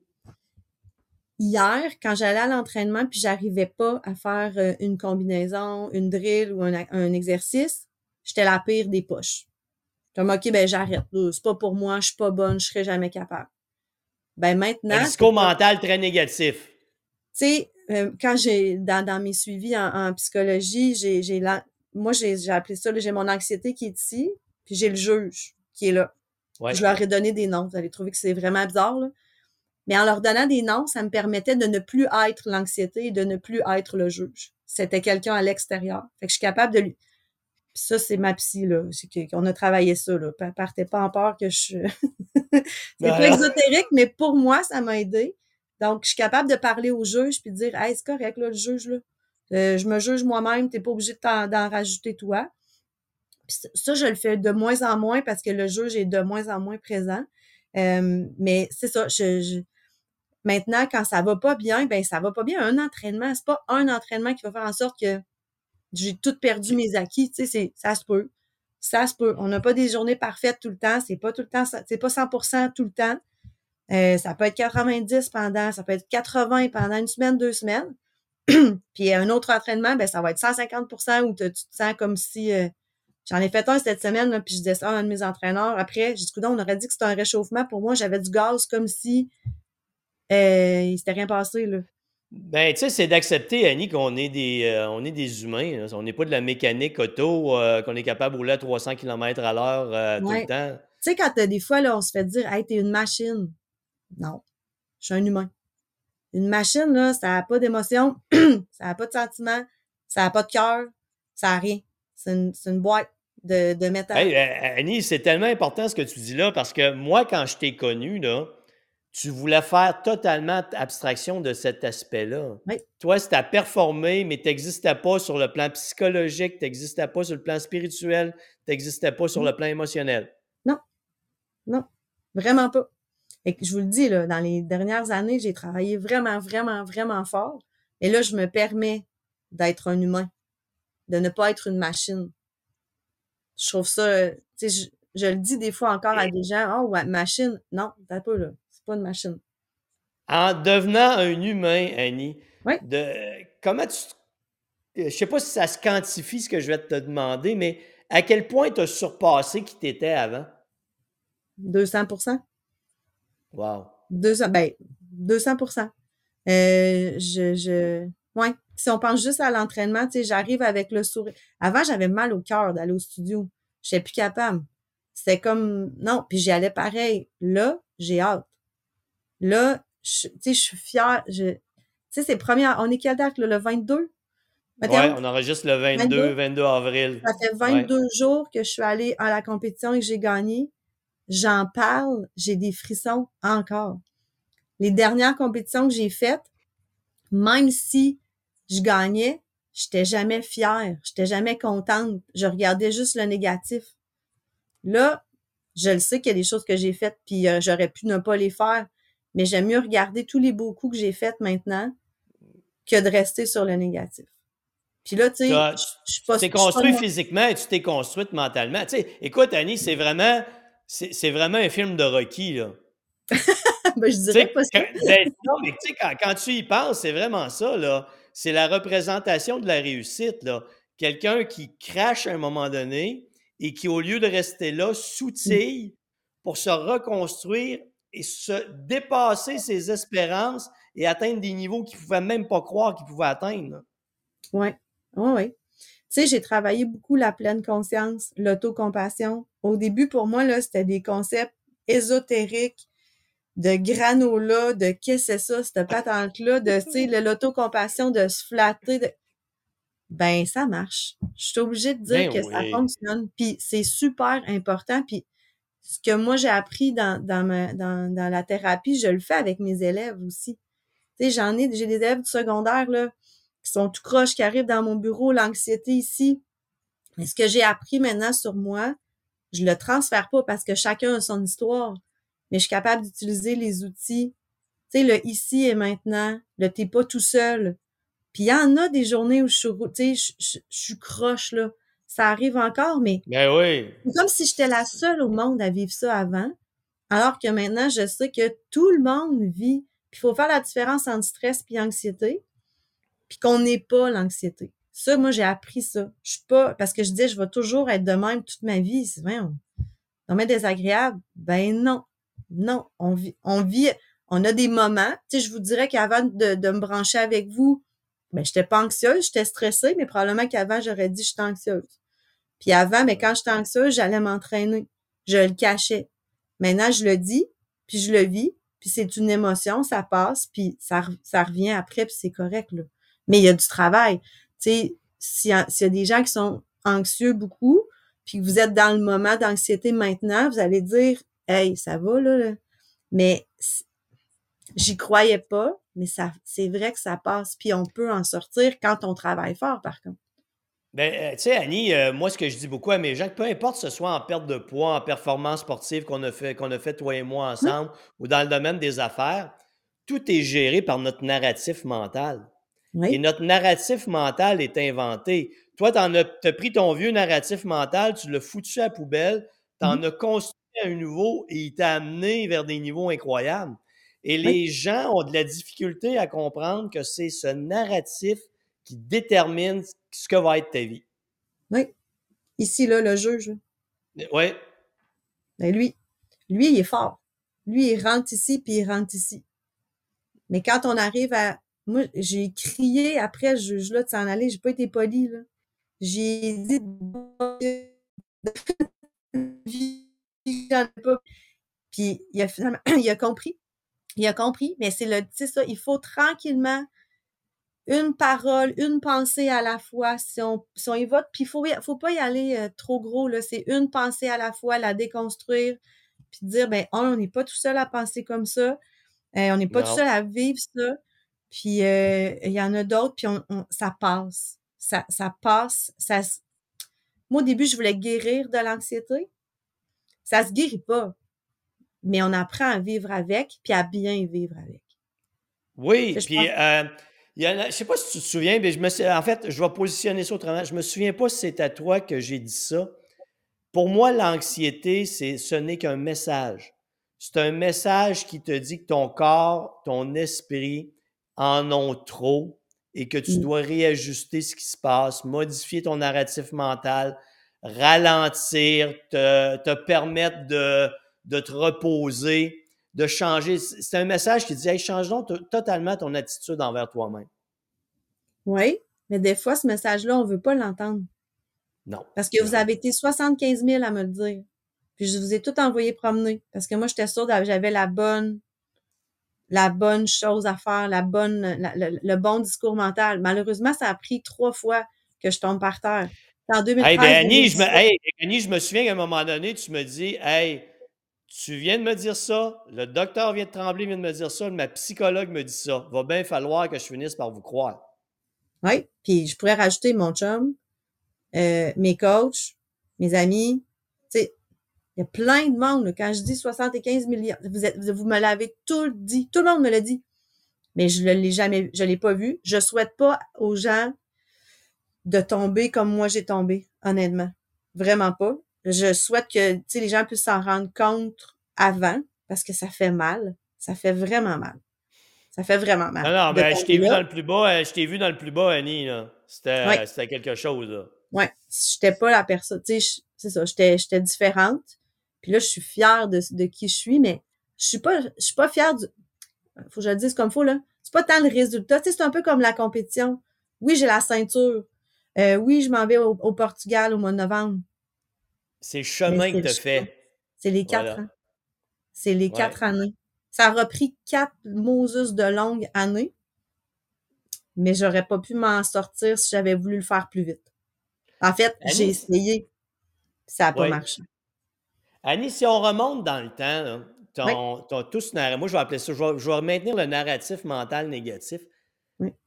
Hier, quand j'allais à l'entraînement puis j'arrivais pas à faire euh, une combinaison, une drill ou un, exercice, j'étais la pire des poches. Comme, OK, ben j'arrête. C'est pas pour moi, je suis pas bonne, je serai jamais capable. Ben maintenant... Un discours mental très négatif. Tu sais, euh, quand j'ai dans, dans mes suivis en, psychologie, j'ai j'ai moi j'ai appelé ça j'ai mon anxiété qui est ici, puis j'ai le juge qui est là. Je leur ai donné des noms. Vous allez trouver que c'est vraiment bizarre là. Mais en leur donnant des noms, ça me permettait de ne plus être l'anxiété et de ne plus être le juge. C'était quelqu'un à l'extérieur. Fait que je suis capable de lui. Puis ça, c'est ma psy, là. C'est qu'on a travaillé ça, là. Partez pas en peur que je. *laughs* c'est pas exotérique, mais pour moi, ça m'a aidé. Donc, je suis capable de parler au juge puis de dire Hey, c'est correct, là, le juge, là. Euh, je me juge moi-même, tu n'es pas obligé d'en rajouter toi. Ça, je le fais de moins en moins parce que le juge est de moins en moins présent. Euh, mais c'est ça, je, maintenant, quand ça va pas bien, ben ça va pas bien. Un entraînement, c'est pas un entraînement qui va faire en sorte que j'ai tout perdu mes acquis. Tu sais, ça se peut. Ça se peut. On n'a pas des journées parfaites tout le temps. C'est pas tout le temps, c'est pas 100% tout le temps. Euh, ça peut être 90 pendant, ça peut être 80 pendant une semaine, deux semaines. *clears throat* puis un autre entraînement, ben ça va être 150% où tu te sens comme si euh, j'en ai fait un cette semaine, puis je disais ça à un de mes entraîneurs. Après, j'ai dit on aurait dit que c'était un réchauffement. Pour moi, j'avais du gaz comme si euh, il s'était rien passé. Là. Ben, tu sais, c'est d'accepter, Annie, qu'on est des on est des humains. On n'est pas de la mécanique auto, qu'on est capable de rouler à 300 km à l'heure tout le temps. Tu sais, quand des fois, là, on se fait dire Hey, t'es une machine. Non. Je suis un humain. Une machine, là, ça n'a pas d'émotion, *clears throat* ça n'a pas de sentiment, ça n'a pas de cœur, ça n'a rien. C'est une, boîte de, de métal. Hey, euh, Annie, c'est tellement important ce que tu dis là parce que moi, quand je t'ai connu, là, tu voulais faire totalement abstraction de cet aspect-là. Oui. Toi, c'était à performer, mais tu n'existais pas sur le plan psychologique, tu n'existais pas sur le plan spirituel, tu n'existais pas sur le plan émotionnel. Non. Non. Vraiment pas. Et je vous le dis, là, dans les dernières années, j'ai travaillé vraiment, vraiment, vraiment fort. Et là, je me permets d'être un humain, de ne pas être une machine. Je trouve ça, tu sais, je, le dis des fois encore à des gens, oh, ouais, machine. Non, t'as pas, là. C'est pas une machine. En devenant un humain, Annie, oui. de, comment tu, je sais pas si ça se quantifie ce que je vais te demander, mais à quel point tu as surpassé qui t'étais avant? 200 Wow. 200, ben, 200% euh, je, je, ouais. Si on pense juste à l'entraînement, tu sais, j'arrive avec le sourire. Avant, j'avais mal au cœur d'aller au studio. Je n'étais plus capable. C'était comme, non, puis j'y allais pareil. Là, j'ai hâte. Là, tu sais, je suis fière. Je, tu sais, c'est premier, on est quelle date, le 22? Oui, on enregistre le 22, 22, avril. Ça fait 22 jours que je suis allée à la compétition et que j'ai gagné j'en parle, j'ai des frissons encore. Les dernières compétitions que j'ai faites, même si je gagnais, j'étais jamais fière, j'étais jamais contente, je regardais juste le négatif. Là, je le sais qu'il y a des choses que j'ai faites, puis euh, j'aurais pu ne pas les faire, mais j'aime mieux regarder tous les beaux coups que j'ai faits maintenant que de rester sur le négatif. Puis là, tu sais, je suis pas... Tu t'es construit physiquement et tu t'es construite mentalement. Tu sais, écoute, Annie, c'est vraiment, c'est vraiment un film de Rocky, là. *laughs* ben, je dirais pas ça. Ben, non, mais tu sais, quand, quand, tu y penses, c'est vraiment ça, là. C'est la représentation de la réussite, là. Quelqu'un qui crache à un moment donné et qui, au lieu de rester là, soutille pour se reconstruire et se dépasser ses espérances et atteindre des niveaux qu'il ne pouvait même pas croire qu'il pouvait atteindre. Oui, oui, oui. Tu sais, j'ai travaillé beaucoup la pleine conscience, l'autocompassion. Au début, pour moi, là, c'était des concepts ésotériques, de granola, de qu'est-ce que c'est ça, cette patente-là, de, tu sais, l'autocompassion, de se flatter. Ben, ça marche. Je suis obligée de dire ben que ça fonctionne. Puis c'est super important. Puis ce que moi j'ai appris dans, dans, ma, dans, dans la thérapie, je le fais avec mes élèves aussi. Tu sais, j'en ai, j'ai des élèves du secondaire, là, qui sont tout croches, qui arrivent dans mon bureau, l'anxiété ici. Mais ce que j'ai appris maintenant sur moi, je le transfère pas parce que chacun a son histoire, mais je suis capable d'utiliser les outils. Tu sais, le ici et maintenant, le t'es pas tout seul. Puis il y en a des journées où je suis, tu sais, je, suis croche, là. Ça arrive encore, mais. Ben oui. C'est comme si j'étais la seule au monde à vivre ça avant. Alors que maintenant, je sais que tout le monde vit. Puis il faut faire la différence entre stress et anxiété puis qu'on n'est pas l'anxiété. Ça, moi, j'ai appris ça. Je suis pas, parce que je dis, je vais toujours être de même toute ma vie. C'est vrai, on, on est désagréable. Ben non. Non. On vit, on vit, on a des moments. Tu sais, je vous dirais qu'avant de, me brancher avec vous, ben, j'étais pas anxieuse, j'étais stressée, mais probablement qu'avant, j'aurais dit, j'étais anxieuse. Puis avant, mais quand j'étais anxieuse, j'allais m'entraîner. Je le cachais. Maintenant, je le dis, puis je le vis, puis c'est une émotion, ça passe, puis ça, ça revient après, puis c'est correct, là mais il y a du travail. Tu sais, s'il y, a des gens qui sont anxieux beaucoup, puis que vous êtes dans le moment d'anxiété maintenant, vous allez dire, hey, ça va là, mais j'y croyais pas, mais ça, c'est vrai que ça passe, puis on peut en sortir quand on travaille fort, par contre. Ben, euh, tu sais, Annie, euh, moi, ce que je dis beaucoup à mes gens, peu importe ce soit en perte de poids, en performance sportive qu'on a fait, qu'on a fait toi et moi ensemble, ou dans le domaine des affaires, tout est géré par notre narratif mental. Et notre narratif mental est inventé. Toi, tu as, pris ton vieux narratif mental, tu l'as foutu à la poubelle, tu en mmh as construit un nouveau et il t'a amené vers des niveaux incroyables. Et les gens ont de la difficulté à comprendre que c'est ce narratif qui détermine ce que va être ta vie. Oui. Ici, là, le juge. Oui. Mais ben, lui, lui, il est fort. Lui, il rentre ici, puis il rentre ici. Mais quand on arrive à moi, j'ai crié après ce juge-là de s'en aller. J'ai pas été poli, là. J'ai dit, *laughs* pas. Puis, il a finalement, *clears throat* il a compris. Il a compris, mais c'est le, c'est ça, il faut tranquillement une parole, une pensée à la fois, si on, si on y puis il faut, faut pas y aller euh, trop gros, là, c'est une pensée à la fois, la déconstruire, puis dire, ben, on n'est pas tout seul à penser comme ça, euh, on n'est pas tout seul à vivre ça, puis euh, il y en a d'autres, puis on, ça passe. Ça, ça passe. Ça, moi, au début, je voulais guérir de l'anxiété. Ça se guérit pas. Mais on apprend à vivre avec, puis à bien vivre avec. Oui, puis euh, il y je sais pas si tu te souviens, mais je me en fait, je vais positionner ça autrement. Je me souviens pas si c'est à toi que j'ai dit ça. Pour moi, l'anxiété, c'est ce n'est qu'un message. C'est un message qui te dit que ton corps, ton esprit, en ont trop et que tu mmh. dois réajuster ce qui se passe, modifier ton narratif mental, ralentir, te, permettre de, de, te reposer, de changer. C'est un message qui dit hey, change donc totalement ton attitude envers toi-même. Oui, mais des fois, ce message-là, on ne veut pas l'entendre. Non. Parce que vous avez été 75 000 à me le dire. Puis je vous ai tout envoyé promener. Parce que moi, j'étais sûre que j'avais la bonne la bonne chose à faire, la bonne, le, bon discours mental. Malheureusement, ça a pris trois fois que je tombe par terre. En 2013, hey, ben, Annie, je me, je me souviens qu'à un moment donné, tu me dis, hey, tu viens de me dire ça, le docteur vient de trembler, vient de me dire ça, ma psychologue me dit ça. Va bien falloir que je finisse par vous croire. Oui, puis je pourrais rajouter mon chum, euh, mes coachs, mes amis. Il y a plein de monde. Quand je dis 75 millions, vous, êtes, vous me l'avez tout dit. Tout le monde me l'a dit. Mais je ne l'ai jamais, je l'ai pas vu. Je souhaite pas aux gens de tomber comme moi j'ai tombé, honnêtement. Vraiment pas. Je souhaite que les gens puissent s'en rendre compte avant parce que ça fait mal. Ça fait vraiment mal. Ça fait vraiment mal. Non, non, ben, je t'ai vu dans le plus bas, euh, je t'ai vu dans le plus bas, Annie, C'était, quelque chose, là. Ouais. J'étais pas la personne, c'est ça, j'étais, j'étais différente. Puis là, je suis fière de, de qui je suis, mais je suis pas, je suis pas fière du, faut que je le dise comme faut, là. C'est pas tant le résultat. Tu sais, c'est un peu comme la compétition. Oui, j'ai la ceinture. Euh, oui, je m'en vais au, Portugal au mois de novembre. C'est le chemin que tu fait. C'est les quatre ans. C'est les quatre années. Ça a repris quatre Moses de longues années, mais j'aurais pas pu m'en sortir si j'avais voulu le faire plus vite. En fait, j'ai essayé, ça n'a pas marché. Annie, si on remonte dans le temps, ton, ton, tout moi je vais appeler ça, je vais, je vais maintenir le narratif mental négatif.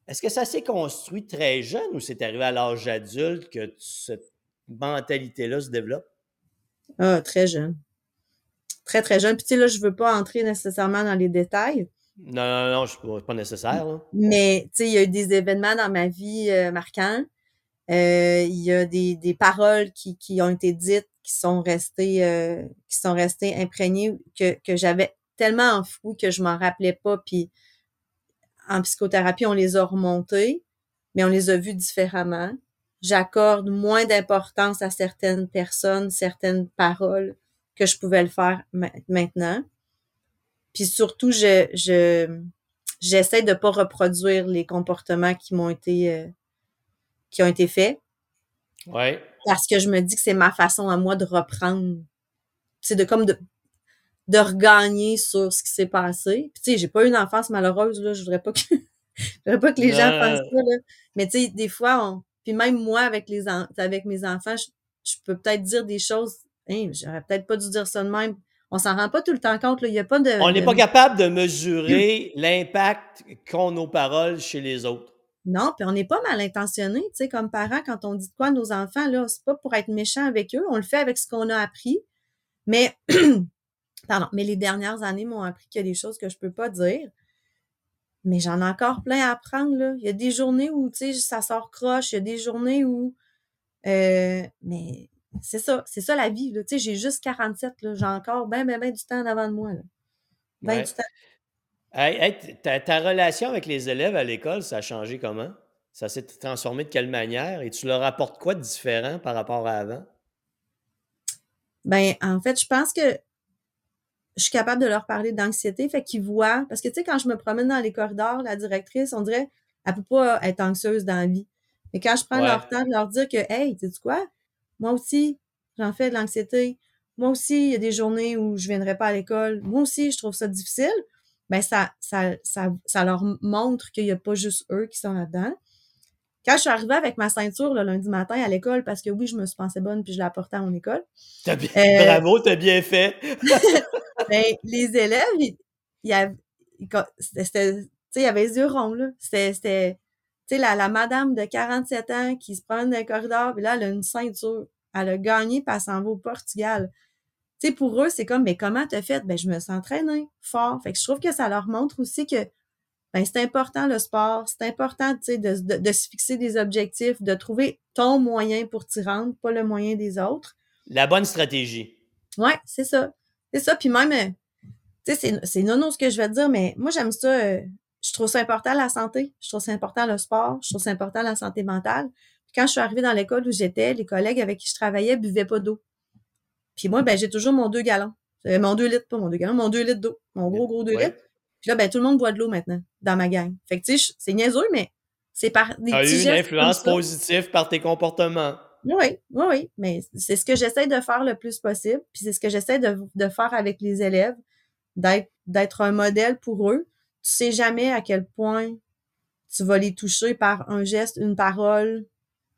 Est-ce que ça s'est construit très jeune ou c'est arrivé à l'âge adulte que cette mentalité-là se développe? Ah, très jeune très, très jeune. Puis, tu sais, là, je veux pas entrer nécessairement dans les détails. Non, non, non, c'est pas nécessaire. Mais, tu sais, il y a eu des événements dans ma vie euh, marquants. Euh, il y a des, des paroles qui, qui, ont été dites, qui sont restées, euh, qui sont restées imprégnées, que, j'avais tellement enfoui que je m'en rappelais pas. Puis, en psychothérapie, on les a remontées, mais on les a vues différemment. J'accorde moins d'importance à certaines personnes, certaines paroles que je pouvais le faire maintenant. Puis surtout, je, je j'essaie de pas reproduire les comportements qui euh, qui ont été faits. Ouais. Parce que je me dis que c'est ma façon à moi de reprendre. C'est de comme de de regagner sur ce qui s'est passé. Puis tu sais, j'ai pas eu une enfance malheureuse là, je voudrais pas que *laughs* je voudrais pas que les gens pensent ça là. Mais tu sais, des fois on puis même moi avec les avec mes enfants, je peux peut-être dire des choses j'aurais peut-être pas dû dire ça de même. On s'en rend pas tout le temps compte. Il y a pas de. On n'est pas capable de mesurer l'impact qu'ont nos paroles chez les autres. Non, puis on n'est pas mal intentionné, tu sais, comme parents, quand on dit de quoi à nos enfants, là, c'est pas pour être méchant avec eux, on le fait avec ce qu'on a appris. Mais, *clears throat* pardon, mais les dernières années m'ont appris qu'il y a des choses que je peux pas dire. Mais j'en ai encore plein à apprendre, là. Il y a des journées où, tu sais, ça sort croche, il y a des journées où, euh, mais c'est ça, c'est ça la vie. Tu sais, j'ai juste 47, là. J'ai encore bien, bien, bien du temps avant de moi. Là. Ben du temps. Ta, relation avec les élèves à l'école, ça a changé comment? Ça s'est transformé de quelle manière? Et tu leur apportes quoi de différent par rapport à avant? Ben, en fait, je pense que je suis capable de leur parler d'anxiété, fait qu'ils voient. Parce que, tu sais, quand je me promène dans les corridors, la directrice, on dirait, elle peut pas être anxieuse dans la vie. Mais quand je prends leur temps de leur dire que, hey, tu sais quoi? Moi aussi, j'en fais de l'anxiété. Moi aussi, il y a des journées où je viendrai pas à l'école. Moi aussi, je trouve ça difficile. Ben, ça, ça, ça, ça leur montre qu'il n'y a pas juste eux qui sont là-dedans. Quand je suis arrivée avec ma ceinture le lundi matin à l'école, parce que oui, je me suis pensée bonne puis je l'ai apportée à mon école. As bien, euh, bravo, t'as bien fait. *laughs* ben, les élèves, il, y avait, les yeux ronds, là. C'était, tu sais, la, la madame de 47 ans qui se prend dans le corridor, puis là, elle a une ceinture. Elle a gagné, puis elle s'en va au Portugal. Tu sais, pour eux, c'est comme, mais comment t'as fait? Ben, je me sens entraînée fort. Fait que je trouve que ça leur montre aussi que, ben, c'est important le sport. C'est important, tu sais, de, de, de, se fixer des objectifs, de trouver ton moyen pour t'y rendre, pas le moyen des autres. La bonne stratégie. Ouais, c'est ça. C'est ça. Puis même, euh, tu sais, c'est nono ce que je vais te dire, mais moi, j'aime ça. Euh, je trouve ça important la santé, je trouve ça important le sport, je trouve ça important la santé mentale. Puis quand je suis arrivée dans l'école où j'étais, les collègues avec qui je travaillais buvaient pas d'eau. Puis moi, ben j'ai toujours mon deux gallons. Euh, mon deux litres, pas mon deux gallons, mon deux litres d'eau. Mon gros, gros deux litres. Puis là, ben tout le monde boit de l'eau maintenant dans ma gang. Fait que tu sais, c'est niaiseux, mais c'est par des as eu une influence positive par tes comportements. Oui, oui, oui. Mais c'est ce que j'essaie de faire le plus possible. Puis c'est ce que j'essaie de, de faire avec les élèves, d'être un modèle pour eux tu sais jamais à quel point tu vas les toucher par un geste, une parole,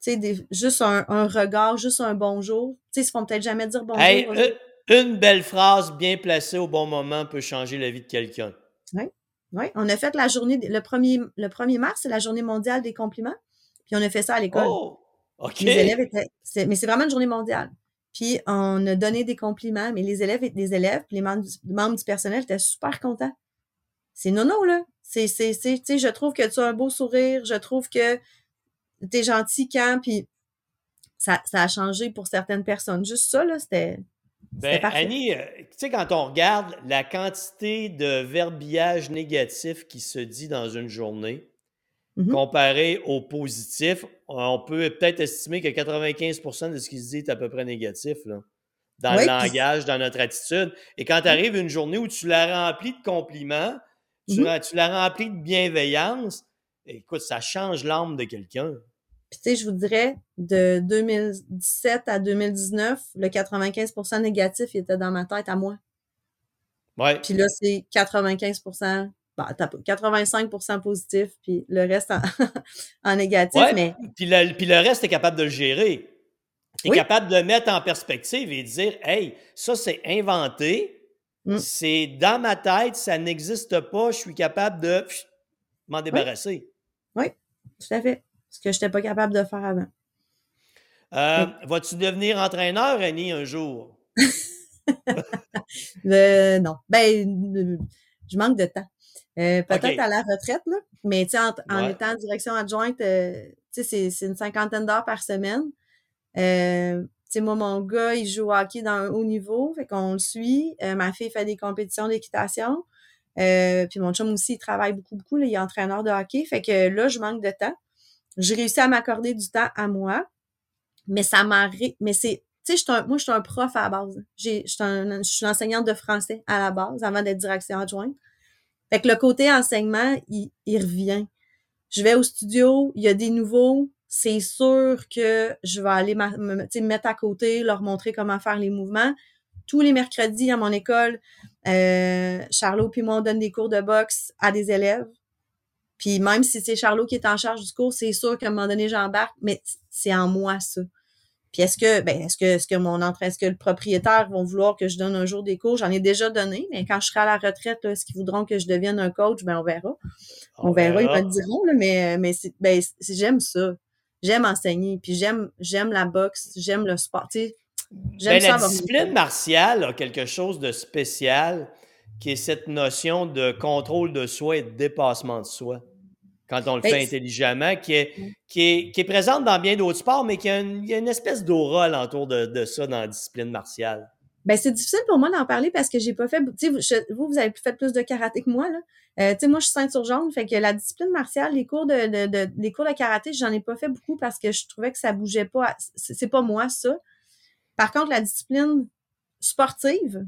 tu sais, juste un, regard, juste un bonjour. Tu sais, ils se font peut-être jamais dire bonjour. Hey, une, belle phrase bien placée au bon moment peut changer la vie de quelqu'un. Oui, oui. On a fait la journée, le 1er, le 1er mars, c'est la journée mondiale des compliments. Puis on a fait ça à l'école. Oh! OK. Les élèves étaient. Mais c'est vraiment une journée mondiale. Puis on a donné des compliments, mais les élèves, les élèves, puis les membres du, membres du personnel étaient super contents. C'est nono, là. C'est, c'est, tu sais, je trouve que tu as un beau sourire, je trouve que tu es gentil quand, puis ça, ça a changé pour certaines personnes. Juste ça, là, c'était. Ben, Annie, euh, tu sais, quand on regarde la quantité de verbillage négatif qui se dit dans une journée, mm-hmm. comparé au positif, on peut peut-être estimer que 95% de ce qui se dit est à peu près négatif, là, dans le langage, dans notre attitude. Et quand arrive une journée où tu l'as rempli de compliments, tu, mm-hmm. tu l'as rempli de bienveillance, écoute, ça change l'âme de quelqu'un. Puis tu sais, je vous dirais, de 2017 à 2019, le 95% négatif il était dans ma tête à moi. Ouais. Puis là, c'est 95% bah, 85% positif, puis le reste en, *laughs* négatif. Mais... Puis, le, puis le reste, tu es capable de le gérer. Tu es capable de le mettre en perspective et de dire Hey, ça, c'est inventé. Mm. C'est dans ma tête, ça n'existe pas. Je suis capable de m'en débarrasser. Oui. tout à fait ce que je n'étais pas capable de faire avant. Euh, vas-tu devenir entraîneur, Annie, un jour? *laughs* Euh, non. Ben, je manque de temps. Euh, peut-être à la retraite, là. mais en, en étant en direction adjointe, c'est une cinquantaine d'heures par semaine. moi, mon gars, il joue au hockey dans un haut niveau, fait qu'on le suit. ma fille fait des compétitions d'équitation. puis mon chum aussi, il travaille beaucoup, beaucoup. il est entraîneur de hockey. Fait que là, je manque de temps j'ai réussi à m'accorder du temps à moi, mais ça m'a... Mais c'est... Tu sais, moi, je suis un prof à la base. Je suis enseignante de français à la base, avant d'être direction adjointe. Fait que le côté enseignement, il, revient. Je vais au studio, il y a des nouveaux, c'est sûr que je vais aller me mettre à côté, leur montrer comment faire les mouvements. Tous les mercredis à mon école, euh, Charlot puis moi, on donne des cours de boxe à des élèves. Puis même si c'est Charlot qui est en charge du cours, c'est sûr qu'à un moment donné, j'embarque, mais c'est en moi, ça. Puis est-ce que, ben, est-ce que, est-ce que mon entraîneur, est-ce que le propriétaire vont vouloir que je donne un jour des cours? J'en ai déjà donné, mais quand je serai à la retraite, est-ce qu'ils voudront que je devienne un coach? Ben, on verra. On, verra, ils me diront, là, mais, mais c'est, ben, j'aime ça. J'aime enseigner, puis j'aime, j'aime la boxe, j'aime le sport. Tu sais, j'aime ben, La discipline martiale a quelque chose de spécial qui est cette notion de contrôle de soi et de dépassement de soi quand on le fait intelligemment, qui est, qui, est, qui est présente dans bien d'autres sports, mais qui a une, y a une espèce d'aura autour de, de, ça dans la discipline martiale. Ben, c'est difficile pour moi d'en parler parce que j'ai pas fait. Vous, vous, vous avez fait plus de karaté que moi, là. Euh, tu sais, moi, je suis ceinture jaune, fait que la discipline martiale, les cours de, de, de les cours de karaté, j'en ai pas fait beaucoup parce que je trouvais que ça bougeait pas. C'est pas moi, ça. Par contre, la discipline sportive,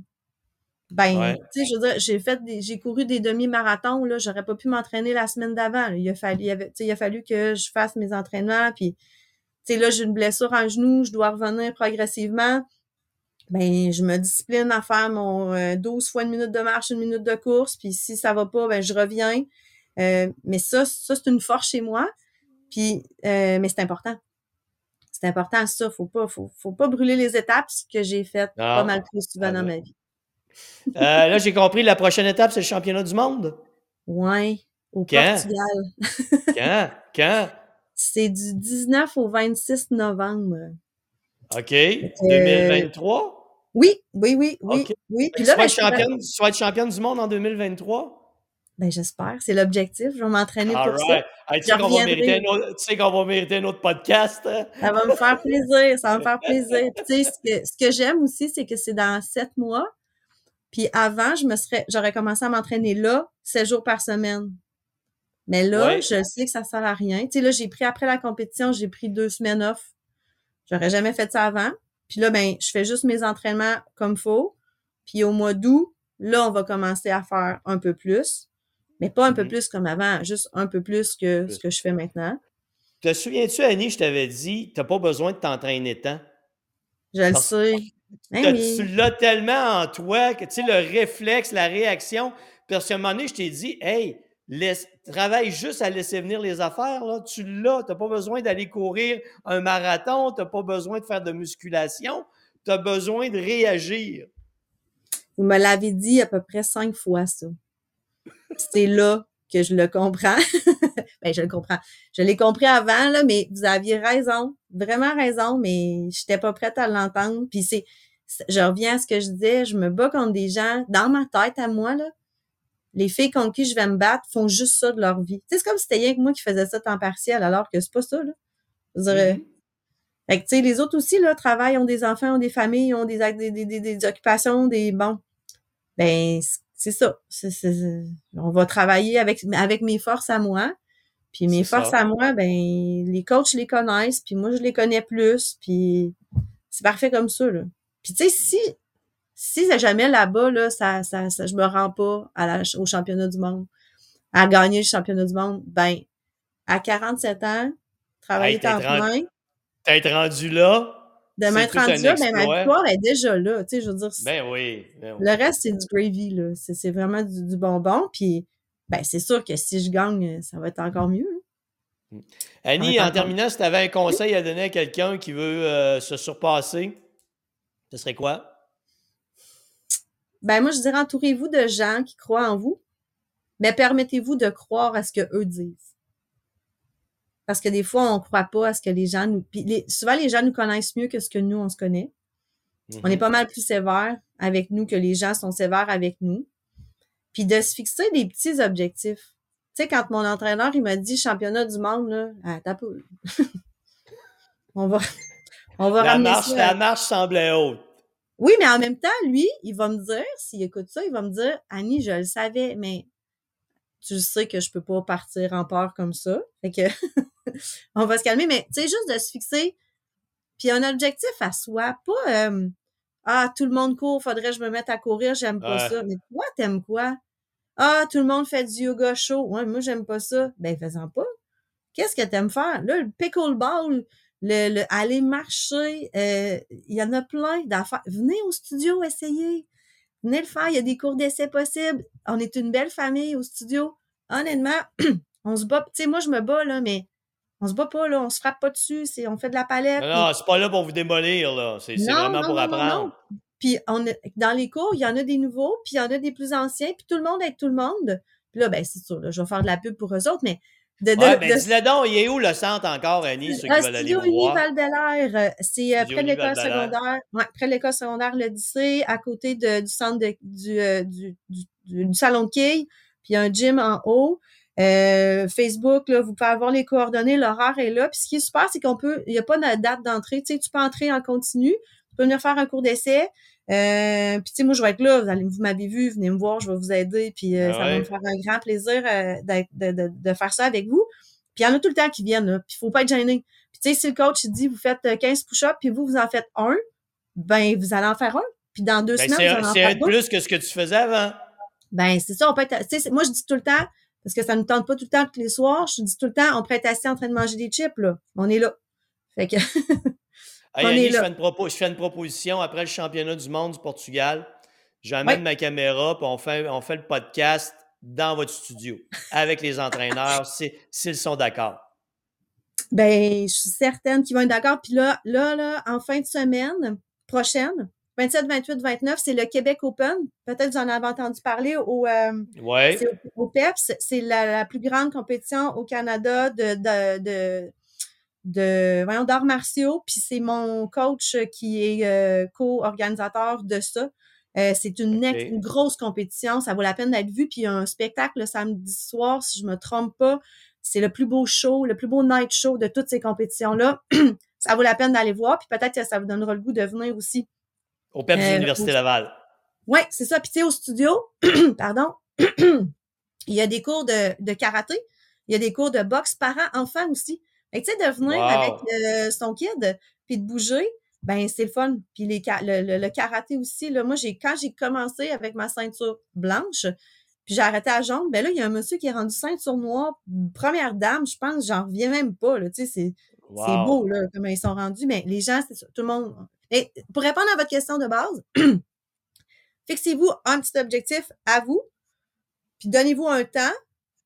ben, tu sais, je veux dire, j'ai fait des, j'ai couru des demi-marathons, là, j'aurais pas pu m'entraîner la semaine d'avant. Il a fallu, il, avait, il a fallu que je fasse mes entraînements, puis, tu sais, là, j'ai une blessure en genou, je dois revenir progressivement. Ben, je me discipline à faire mon 12 euh, fois une minute de marche, une minute de course, puis si ça va pas, ben, je reviens. Euh, mais ça, ça, c'est une force chez moi. Puis, euh, mais c'est important. C'est important, ça. Faut pas, faut, faut pas brûler les étapes, ce que j'ai fait pas mal plus souvent dans ma vie. Euh, là, j'ai compris, la prochaine étape, c'est le championnat du monde. Oui, au Portugal. *laughs* Quand? Quand? C'est du 19 au 26 novembre. OK. 2023? Oui, oui, oui, oui. oui. Puis là, ben, tu, vas être championne, du monde en 2023? Ben, j'espère. C'est l'objectif. Je vais m'entraîner pour ça. tu, sais qu'on va mériter un autre, tu sais qu'on va mériter un autre podcast. Hein? Ça va me faire plaisir. Ça va me faire *laughs* plaisir. tu sais, ce que, ce que j'aime aussi, c'est que c'est dans sept mois. Puis avant, je me serais, j'aurais commencé à m'entraîner là, sept jours par semaine. Mais là, je sais que ça sert à rien. Tu sais, là, j'ai pris après la compétition, j'ai pris deux semaines off. J'aurais jamais fait ça avant. Puis là, ben, je fais juste mes entraînements comme faut. Puis au mois d'août, là, on va commencer à faire un peu plus. Mais pas un peu mm-hmm. plus comme avant, juste un peu plus que ce que je fais maintenant. Te souviens-tu, Annie, je t'avais dit, tu n'as pas besoin de t'entraîner tant? Je le sais. Ben tu l'as tellement en toi que tu sais, le réflexe, la réaction? Parce qu'à un moment donné, je t'ai dit, hey, laisse, travaille juste à laisser venir les affaires. Là. Tu l'as. Tu n'as pas besoin d'aller courir un marathon. Tu n'as pas besoin de faire de musculation. Tu as besoin de réagir. Vous me l'avez dit à peu près cinq fois, ça. C'est là que je le comprends. *laughs* ben, je le comprends. Je l'ai compris avant, là, mais vous aviez raison. Vraiment raison, mais j'étais pas prête à l'entendre. Puis c'est, je reviens à ce que je disais, je me bats contre des gens, dans ma tête à moi, là, les filles contre qui je vais me battre font juste ça de leur vie. c'est comme si c'était rien que moi qui faisais ça temps partiel, alors que c'est pas ça, là. Je dirais. Mm-hmm. Fait que, tu sais, les autres aussi, là, travaillent, ont des enfants, ont des familles, ont des, des, des, des, occupations, des, bon. Ben, c'est ça. on va travailler avec, avec mes forces à moi. Puis mes forces à moi, ben, les coachs les connaissent, puis moi, je les connais plus, puis c'est parfait comme ça, là. Puis tu sais, si, si jamais là-bas, là, ça, ça, ça, je me rends pas à la, au championnat du monde, à gagner le championnat du monde, ben, à 47 ans, travailler temps plein. T'être rendu là. De m'être rendu là, ben, ma victoire est déjà là. Tu sais, je veux dire. Ben oui, ben Le reste, c'est du gravy, là. C'est vraiment du, bonbon. Puis, ben, c'est sûr que si je gagne, ça va être encore mieux. Hmm. Annie, en terminant, si tu avais un conseil à donner à quelqu'un qui veut euh, se surpasser, ce serait quoi? Ben, moi, je dirais entourez-vous de gens qui croient en vous, mais permettez-vous de croire à ce que eux disent. Parce que des fois, on ne croit pas à ce que les gens nous. souvent, les gens nous connaissent mieux que ce que nous, on se connaît. On est mm-hmm. pas mal plus sévère avec nous que les gens sont sévères avec nous. Puis de se fixer des petits objectifs. Tu sais, quand mon entraîneur, il m'a dit championnat du monde, là, ah, t'as *laughs* on va, on va la marche, La marche semblait haute. Oui, mais en même temps, lui, il va me dire, s'il écoute ça, il va me dire, Annie, je le savais, mais tu sais que je peux pas partir en peur comme ça. Fait que *laughs* on va se calmer, mais tu sais, juste de se fixer, puis un objectif à soi, pas euh, Ah, tout le monde court, faudrait que je me mette à courir, j'aime pas ça. Mais toi, t'aimes quoi? Ah, tout le monde fait du yoga chaud. Ouais, moi, j'aime pas ça. Ben, fais-en pas. Qu'est-ce que t'aimes faire? Là, le pickleball, le, le aller marcher, euh, il y en a plein d'affaires. Venez au studio essayer. Venez le faire, il y a des cours d'essai possibles. On est une belle famille au studio. Honnêtement, *clears throat* on se bat. Tu sais, moi, je me bats, là, mais on se bat pas, là, on se frappe pas dessus, c'est, on fait de la palette. Non, c'est pas là pour vous démolir, là. C'est, vraiment pour apprendre. Puis on dans les cours, il y en a des nouveaux, puis il y en a des plus anciens, puis tout le monde est tout le monde. Puis là, ben, c'est sûr, là, je vais faire de la pub pour eux autres, mais de, de, ouais, ben, dis-le donc, il est où le centre encore, Annie, ceux qui veulent aller voir? val euh, c'est euh, près de l'école secondaire, ouais, près de l'école secondaire Le Lycée, à côté de, du centre de, du, euh, du, du, du, salon de quilles, puis il y a un gym en haut. Euh, Facebook, là, vous pouvez avoir les coordonnées, l'horaire est là. Puis ce qui est super, c'est qu'on peut, il n'y a pas de date d'entrée. Tu sais, tu peux entrer en continu, tu peux venir faire un cours d'essai. Euh, puis tu sais, moi, je vais être là. Vous, allez, vous m'avez vu, venez me voir, je vais vous aider. Puis euh, ah ça va me faire un grand plaisir euh, de, de, de, faire ça avec vous. Puis il y en a tout le temps qui viennent. Là, puis il faut pas être gêné. Puis tu sais, si le coach il dit vous faites 15 push-ups, puis vous, vous en faites un, ben vous allez en faire un. Puis dans deux ben, semaines, vous en C'est plus que ce que tu faisais avant. Ben c'est ça, on peut être. Moi, je dis tout le temps, parce que ça ne nous tente pas tout le temps tous les soirs. Je dis tout le temps, on pourrait être assis en train de manger des chips, là. On est là. Fait que. *laughs* hey, Je, fais une je, fais une proposition après le championnat du monde du Portugal. J'amène ma caméra, puis on fait, on fait le podcast dans votre studio avec les entraîneurs, *laughs* s'ils sont d'accord. Ben, je suis certaine qu'ils vont être d'accord. Puis là, là, là, en fin de semaine prochaine, 27, 28, 29, c'est le Québec Open. Peut-être vous en avez entendu parler au, euh, au, PEPS. C'est la, plus grande compétition au Canada de, de, de, de voyons, d'arts martiaux. Puis c'est mon coach qui est euh, co-organisateur de ça. Euh, c'est une, une, grosse compétition. Ça vaut la peine d'être vu. Puis il y a un spectacle le samedi soir, si je me trompe pas. C'est le plus beau show, le plus beau night show de toutes ces compétitions-là. *clears throat* ça vaut la peine d'aller voir. Puis peut-être que ça vous donnera le goût de venir aussi au PEPS de euh, l'Université Laval. Oui, c'est ça. Puis tu sais, au studio, *clears throat* pardon, *clears throat* il y a des cours de, de, karaté, il y a des cours de boxe parents-enfants aussi. Fait tu sais, de venir avec euh, son kid, puis de bouger, ben c'est le fun. Puis les, le, le, karaté aussi, là, moi, j'ai quand j'ai commencé avec ma ceinture blanche, puis j'ai arrêté à jaune, ben là, il y a un monsieur qui est rendu ceinture noire, première dame, je pense, j'en reviens même pas, là, tu sais, c'est... C'est beau, là, comment ils sont rendus, mais les gens, c'est tout le monde, et pour répondre à votre question de base, *clears throat* fixez-vous un petit objectif à vous, puis donnez-vous un temps.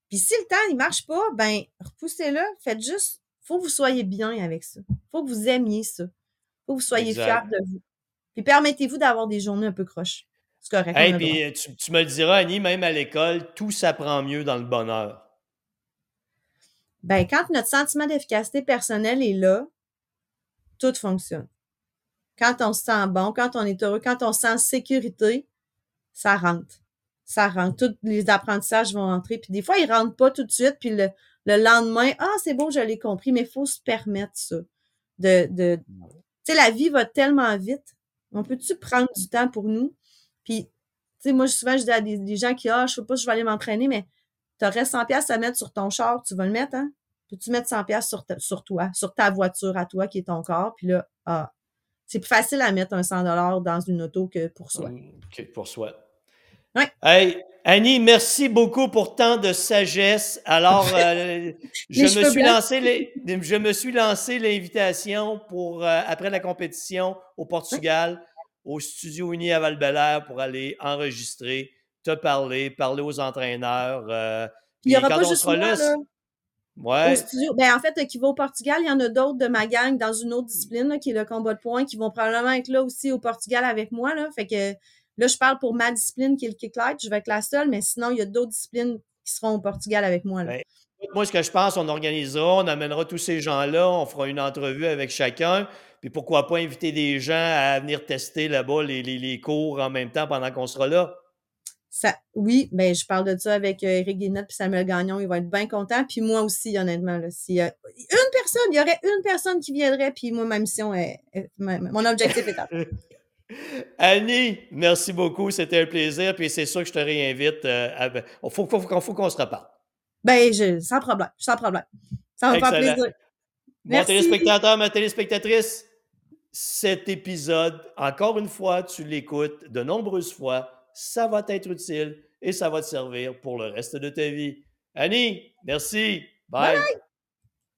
Puis si le temps il marche pas, ben repoussez-le, faites juste, faut que vous soyez bien avec ça. Faut que vous aimiez ça. Faut que vous soyez fiers de vous. Puis permettez-vous d'avoir des journées un peu croches. C'est correct. Hey, puis tu, tu, me le diras, Annie, même à l'école, tout s'apprend mieux dans le bonheur. Ben, quand notre sentiment d'efficacité personnelle est là, tout fonctionne. Quand on se sent bon, quand on est heureux, quand on se sent en sécurité, ça rentre. Ça rentre. Tous les apprentissages vont entrer. Puis des fois, ils rentrent pas tout de suite. Puis le, le lendemain, ah, c'est bon, je l'ai compris, mais il faut se permettre ça. De, de, tu sais, la vie va tellement vite. On peut-tu prendre du temps pour nous? Puis, tu sais, moi, souvent, je dis à des, gens qui, ah, je sais pas si je vais aller m'entraîner, mais tu aurais 100 pièces à mettre sur ton char, tu vas le mettre, hein? Peux-tu mettre 100 pièces sur, sur toi, sur ta voiture à toi qui est ton corps? Puis là, ah, c'est plus facile à mettre un 100 dans une auto que pour soi. Que pour soi. Oui. Hey, Annie, merci beaucoup pour tant de sagesse. Alors, *laughs* euh, je, me suis lancé les, je me suis lancé l'invitation pour, euh, après la compétition au Portugal, au Studio Uni à val pour aller enregistrer, te parler, parler aux entraîneurs. Euh, il n'y aura pas juste moi, là. Ouais. Au studio. Ben, en fait, qui va au Portugal, il y en a d'autres de ma gang dans une autre discipline, qui est le combat de points, qui vont probablement être là aussi au Portugal avec moi. Là. Fait que Là, je parle pour ma discipline qui est le kicklight. Je vais être la seule, mais sinon, il y a d'autres disciplines qui seront au Portugal avec moi. Là. Ben, moi, ce que je pense, on organisera, on amènera tous ces gens-là, on fera une entrevue avec chacun. Puis pourquoi pas inviter des gens à venir tester là-bas les, les, cours en même temps pendant qu'on sera là? Ça, oui, ben je parle de ça avec Eric euh, Guinette et Samuel Gagnon. Ils vont être bien contents. Puis moi aussi, honnêtement. Là, si, une personne, il y aurait une personne qui viendrait, puis moi, ma mission est, mon objectif est. *laughs* Annie, merci beaucoup. C'était un plaisir. Puis c'est sûr que je te réinvite. Il euh, faut, qu'on se reparle. Ben, je, sans problème. Sans problème. Ça va me faire plaisir. Mon téléspectateur, ma téléspectatrice, cet épisode, encore une fois, tu l'écoutes de nombreuses fois. Ça va t'être utile et ça va te servir pour le reste de ta vie. Annie, merci. Bye. Bye.